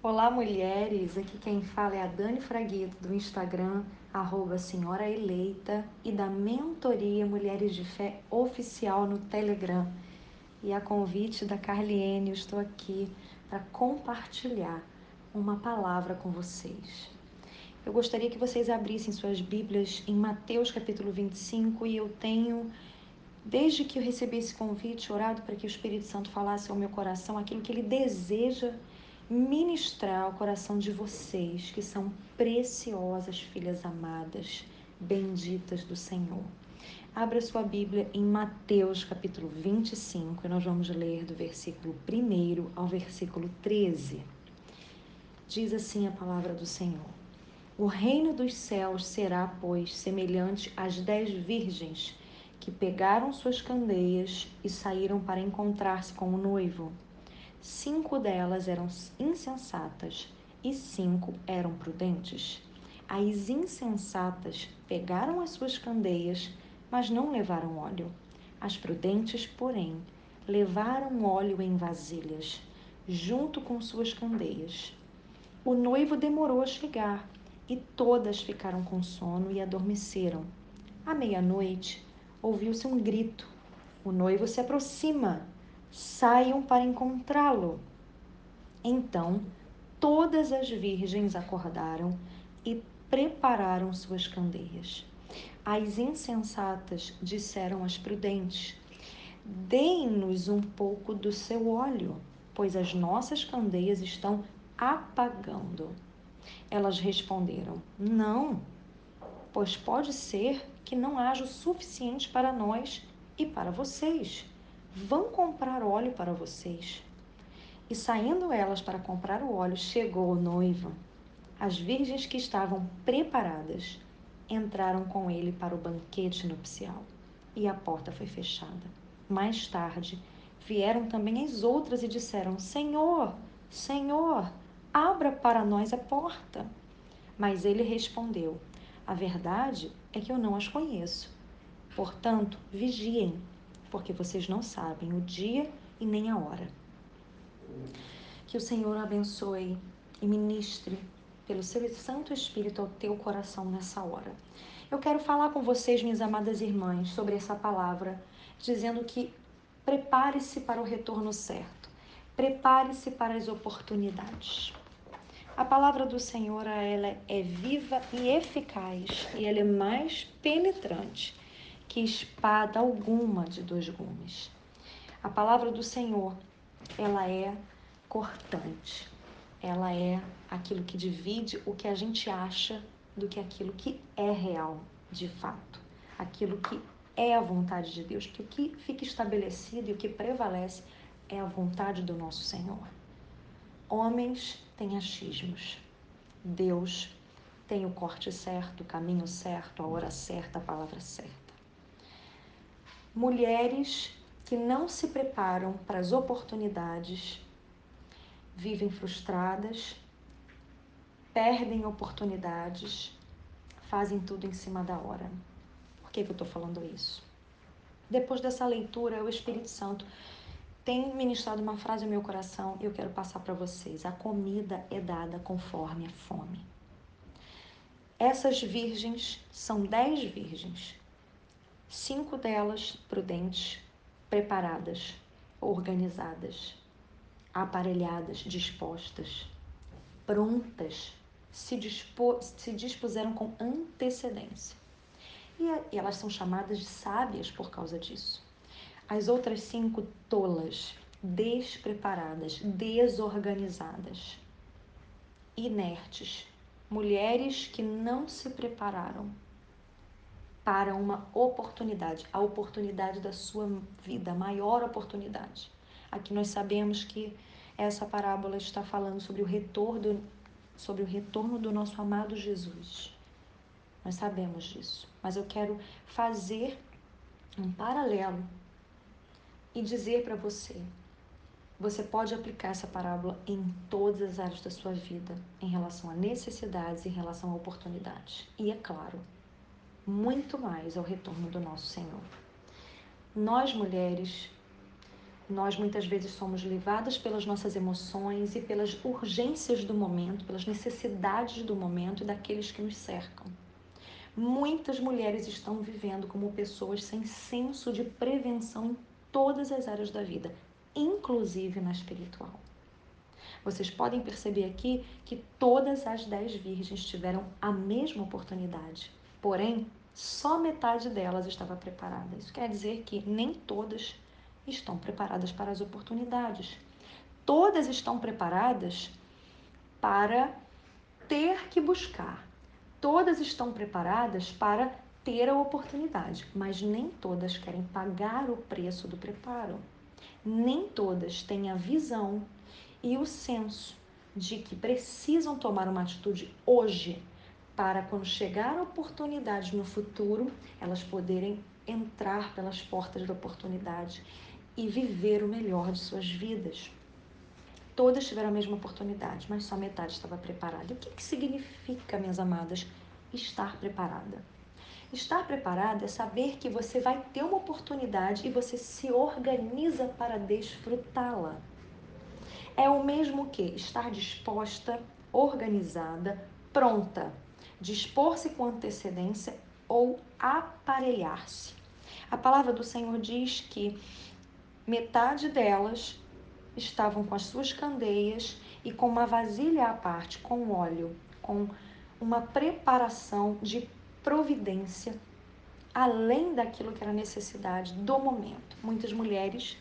Olá, mulheres! Aqui quem fala é a Dani Fraguito, do Instagram, arroba Senhora Eleita, e da Mentoria Mulheres de Fé Oficial no Telegram. E a convite da Carliene, eu estou aqui para compartilhar uma palavra com vocês. Eu gostaria que vocês abrissem suas Bíblias em Mateus capítulo 25 e eu tenho, desde que eu recebi esse convite, orado para que o Espírito Santo falasse ao meu coração aquilo que ele deseja ministrar ao coração de vocês, que são preciosas filhas amadas, benditas do Senhor. Abra sua Bíblia em Mateus capítulo 25 e nós vamos ler do versículo 1 ao versículo 13. Diz assim a palavra do Senhor: O reino dos céus será, pois, semelhante às dez virgens que pegaram suas candeias e saíram para encontrar-se com o noivo. Cinco delas eram insensatas e cinco eram prudentes. As insensatas pegaram as suas candeias, mas não levaram óleo. As prudentes, porém, levaram óleo em vasilhas, junto com suas candeias. O noivo demorou a chegar e todas ficaram com sono e adormeceram. À meia-noite, ouviu-se um grito: O noivo se aproxima saiam para encontrá-lo. Então todas as virgens acordaram e prepararam suas candeias. As insensatas disseram às prudentes: Deem-nos um pouco do seu óleo, pois as nossas candeias estão apagando. Elas responderam: Não, pois pode ser que não haja o suficiente para nós e para vocês vão comprar óleo para vocês. E saindo elas para comprar o óleo, chegou o noivo. As virgens que estavam preparadas entraram com ele para o banquete nupcial e a porta foi fechada. Mais tarde, vieram também as outras e disseram: Senhor, Senhor, abra para nós a porta. Mas ele respondeu: A verdade é que eu não as conheço. Portanto, vigiem porque vocês não sabem o dia e nem a hora. Que o Senhor abençoe e ministre pelo seu Santo Espírito ao teu coração nessa hora. Eu quero falar com vocês, minhas amadas irmãs, sobre essa palavra, dizendo que prepare-se para o retorno certo. Prepare-se para as oportunidades. A palavra do Senhor, ela é viva e eficaz, e ela é mais penetrante que espada alguma de dois gumes. A palavra do Senhor, ela é cortante. Ela é aquilo que divide o que a gente acha do que aquilo que é real, de fato. Aquilo que é a vontade de Deus, que o que fica estabelecido e o que prevalece é a vontade do nosso Senhor. Homens têm achismos. Deus tem o corte certo, o caminho certo, a hora certa, a palavra certa. Mulheres que não se preparam para as oportunidades vivem frustradas, perdem oportunidades, fazem tudo em cima da hora. Por que, que eu estou falando isso? Depois dessa leitura, o Espírito Santo tem ministrado uma frase no meu coração e eu quero passar para vocês. A comida é dada conforme a fome. Essas virgens são dez virgens cinco delas prudentes, preparadas, organizadas, aparelhadas, dispostas, prontas, se, dispo, se dispuseram com antecedência. E, e elas são chamadas de sábias por causa disso. As outras cinco tolas, despreparadas, desorganizadas, inertes, mulheres que não se prepararam para uma oportunidade, a oportunidade da sua vida, a maior oportunidade. Aqui nós sabemos que essa parábola está falando sobre o retorno, sobre o retorno do nosso amado Jesus. Nós sabemos disso, mas eu quero fazer um paralelo e dizer para você, você pode aplicar essa parábola em todas as áreas da sua vida, em relação a necessidades, em relação a oportunidades. E é claro, muito mais ao retorno do nosso Senhor. Nós mulheres Nós muitas vezes somos levadas pelas nossas emoções e pelas urgências do momento, pelas necessidades do momento e daqueles que nos cercam. Muitas mulheres estão vivendo como pessoas sem senso de prevenção em todas as áreas da vida, inclusive na espiritual. Vocês podem perceber aqui que todas as dez virgens tiveram a mesma oportunidade, porém, só metade delas estava preparada. Isso quer dizer que nem todas estão preparadas para as oportunidades. Todas estão preparadas para ter que buscar. Todas estão preparadas para ter a oportunidade, mas nem todas querem pagar o preço do preparo. Nem todas têm a visão e o senso de que precisam tomar uma atitude hoje para quando chegar a oportunidade no futuro, elas poderem entrar pelas portas da oportunidade e viver o melhor de suas vidas. Todas tiveram a mesma oportunidade, mas só metade estava preparada. O que, que significa, minhas amadas, estar preparada? Estar preparada é saber que você vai ter uma oportunidade e você se organiza para desfrutá-la. É o mesmo que estar disposta, organizada, pronta, dispor-se com antecedência ou aparelhar-se. A palavra do Senhor diz que metade delas estavam com as suas candeias e com uma vasilha à parte, com óleo, com uma preparação de providência além daquilo que era necessidade do momento. Muitas mulheres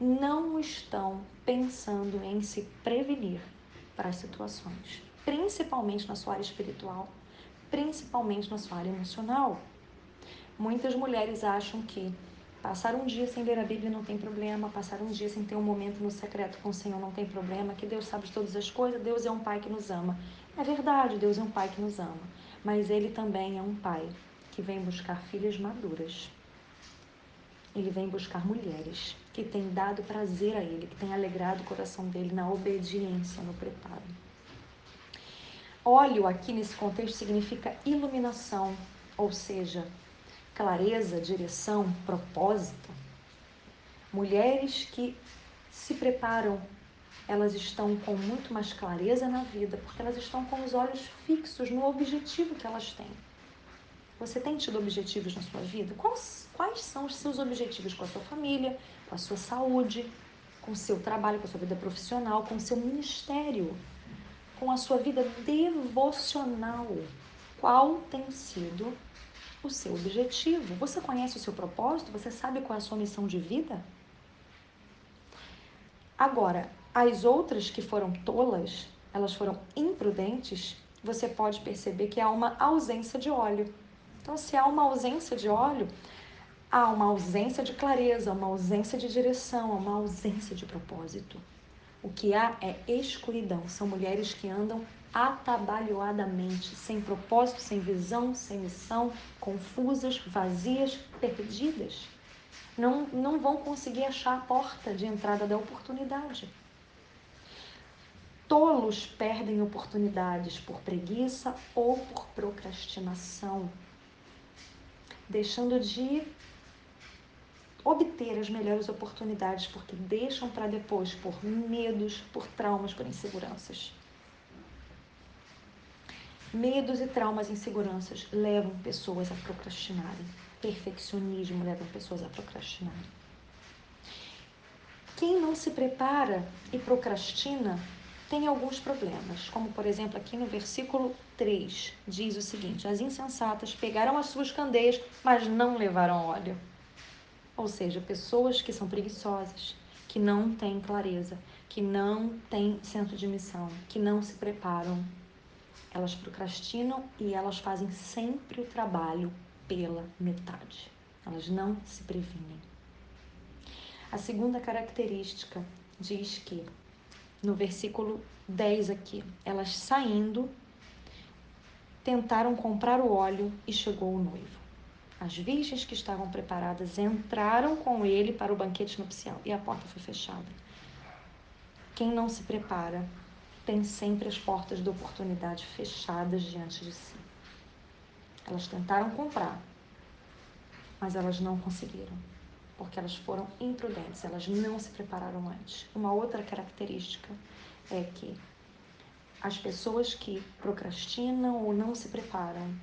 não estão pensando em se prevenir para as situações, principalmente na sua área espiritual, principalmente na sua área emocional. Muitas mulheres acham que Passar um dia sem ler a Bíblia não tem problema, passar um dia sem ter um momento no secreto com o Senhor não tem problema, que Deus sabe de todas as coisas, Deus é um Pai que nos ama. É verdade, Deus é um Pai que nos ama, mas Ele também é um Pai que vem buscar filhas maduras. Ele vem buscar mulheres que têm dado prazer a Ele, que têm alegrado o coração dele na obediência, no preparo. Óleo aqui nesse contexto significa iluminação, ou seja, clareza, direção, propósito. Mulheres que se preparam, elas estão com muito mais clareza na vida, porque elas estão com os olhos fixos no objetivo que elas têm. Você tem tido objetivos na sua vida? Quais, quais são os seus objetivos com a sua família, com a sua saúde, com o seu trabalho, com a sua vida profissional, com o seu ministério, com a sua vida devocional? Qual tem sido o seu objetivo. Você conhece o seu propósito? Você sabe qual é a sua missão de vida? Agora, as outras que foram tolas, elas foram imprudentes, você pode perceber que há uma ausência de óleo. Então, se há uma ausência de óleo, há uma ausência de clareza, uma ausência de direção, uma ausência de propósito. O que há é escuridão. São mulheres que andam atabalhoadamente, sem propósito, sem visão, sem missão, confusas, vazias, perdidas. Não, não vão conseguir achar a porta de entrada da oportunidade. Tolos perdem oportunidades por preguiça ou por procrastinação, deixando de obter as melhores oportunidades porque deixam para depois por medos, por traumas, por inseguranças. Medos e traumas e inseguranças levam pessoas a procrastinarem. Perfeccionismo leva pessoas a procrastinarem. Quem não se prepara e procrastina tem alguns problemas, como por exemplo aqui no versículo 3 diz o seguinte: As insensatas pegaram as suas candeias, mas não levaram óleo. Ou seja, pessoas que são preguiçosas, que não têm clareza, que não têm senso de missão, que não se preparam elas procrastinam e elas fazem sempre o trabalho pela metade. Elas não se previnem. A segunda característica diz que, no versículo 10 aqui, elas saindo tentaram comprar o óleo e chegou o noivo. As virgens que estavam preparadas entraram com ele para o banquete nupcial e a porta foi fechada. Quem não se prepara tem sempre as portas da oportunidade fechadas diante de si. Elas tentaram comprar, mas elas não conseguiram. porque elas foram imprudentes, elas não se prepararam antes. Uma outra característica é que as pessoas que procrastinam ou não se preparam,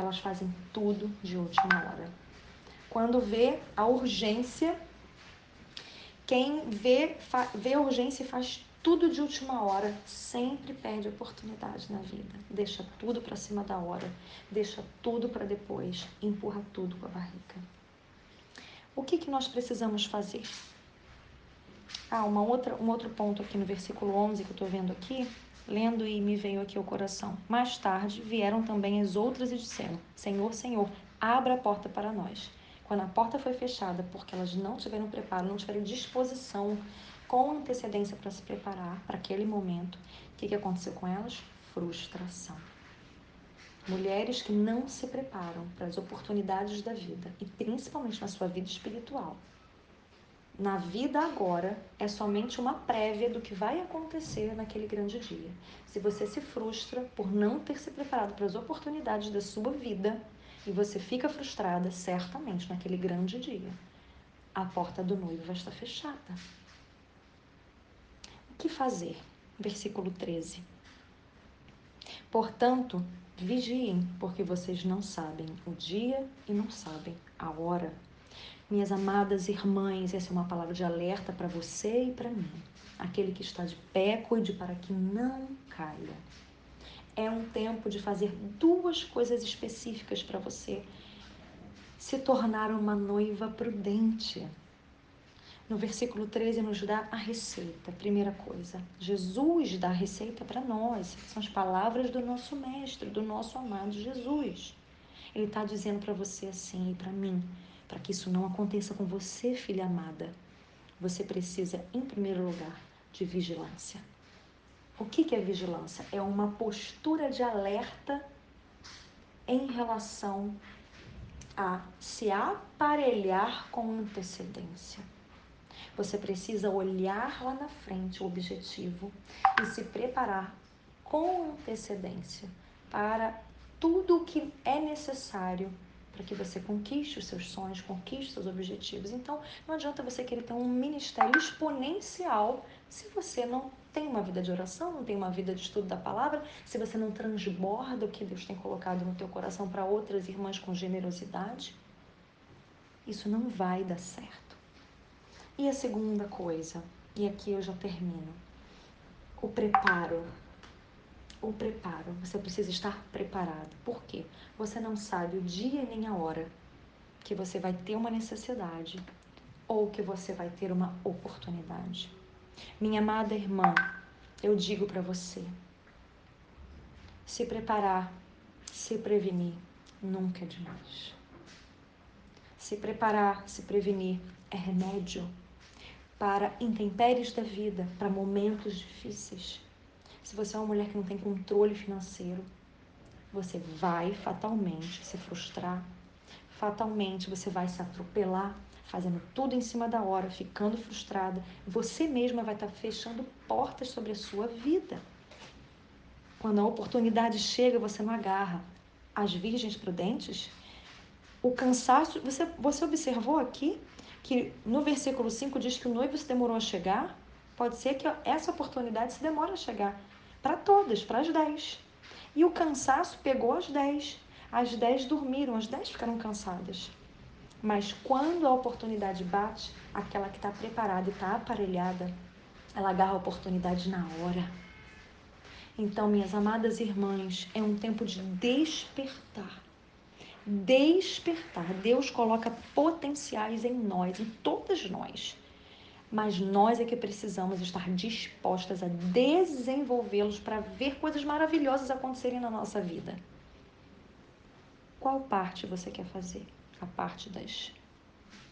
elas fazem tudo de última hora. Quando vê a urgência, quem vê, vê a urgência e faz tudo de última hora sempre perde oportunidade na vida. Deixa tudo para cima da hora, deixa tudo para depois, empurra tudo com a barriga. O que, que nós precisamos fazer? Ah, uma outra, um outro ponto aqui no versículo 11 que eu estou vendo aqui, lendo e me veio aqui ao coração. Mais tarde vieram também as outras e disseram: Senhor, Senhor, abra a porta para nós. Quando a porta foi fechada, porque elas não tiveram preparo, não tiveram disposição com antecedência para se preparar para aquele momento, o que, que aconteceu com elas? Frustração. Mulheres que não se preparam para as oportunidades da vida e principalmente na sua vida espiritual. Na vida agora é somente uma prévia do que vai acontecer naquele grande dia. Se você se frustra por não ter se preparado para as oportunidades da sua vida e você fica frustrada, certamente naquele grande dia, a porta do noivo vai estar fechada que fazer? Versículo 13. Portanto, vigiem, porque vocês não sabem o dia e não sabem a hora. Minhas amadas irmãs, essa é uma palavra de alerta para você e para mim. Aquele que está de pé, cuide para que não caia. É um tempo de fazer duas coisas específicas para você se tornar uma noiva prudente. No versículo 13 nos dá a receita, primeira coisa. Jesus dá a receita para nós. São as palavras do nosso mestre, do nosso amado Jesus. Ele está dizendo para você assim e para mim, para que isso não aconteça com você, filha amada. Você precisa, em primeiro lugar, de vigilância. O que, é vigilância? É uma postura de alerta em relação a se aparelhar com antecedência. Você precisa olhar lá na frente o objetivo e se preparar com antecedência para tudo o que é necessário para que você conquiste os seus sonhos, conquiste os seus objetivos. Então, não adianta você querer ter um ministério exponencial se você não tem uma vida de oração, não tem uma vida de estudo da palavra, se você não transborda o que Deus tem colocado no teu coração para outras irmãs com generosidade. Isso não vai dar certo. E a segunda coisa, e aqui eu já termino, o preparo. O preparo. Você precisa estar preparado. Por quê? Você não sabe o dia nem a hora que você vai ter uma necessidade ou que você vai ter uma oportunidade. Minha amada irmã, eu digo para você: se preparar, se prevenir, nunca é demais. Se preparar, se prevenir é remédio para intempéries da vida, para momentos difíceis. Se você é uma mulher que não tem controle financeiro, você vai fatalmente se frustrar, fatalmente você vai se atropelar, fazendo tudo em cima da hora, ficando frustrada. Você mesma vai estar fechando portas sobre a sua vida. Quando a oportunidade chega, você não agarra. As virgens prudentes, o cansaço. Você, você observou aqui que no versículo 5 diz que o noivo se demorou a chegar, pode ser que essa oportunidade se demore a chegar para todas, para as dez. E o cansaço pegou as dez. As dez dormiram, as dez ficaram cansadas. Mas quando a oportunidade bate, aquela que está preparada e está aparelhada, ela agarra a oportunidade na hora. Então, minhas amadas irmãs, é um tempo de despertar despertar. Deus coloca potenciais em nós, em todas nós. Mas nós é que precisamos estar dispostas a desenvolvê-los para ver coisas maravilhosas acontecerem na nossa vida. Qual parte você quer fazer? A parte das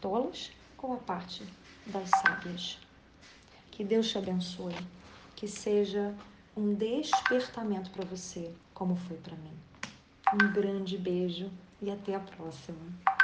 tolas ou a parte das sábias? Que Deus te abençoe. Que seja um despertamento para você, como foi para mim. Um grande beijo e até a próxima.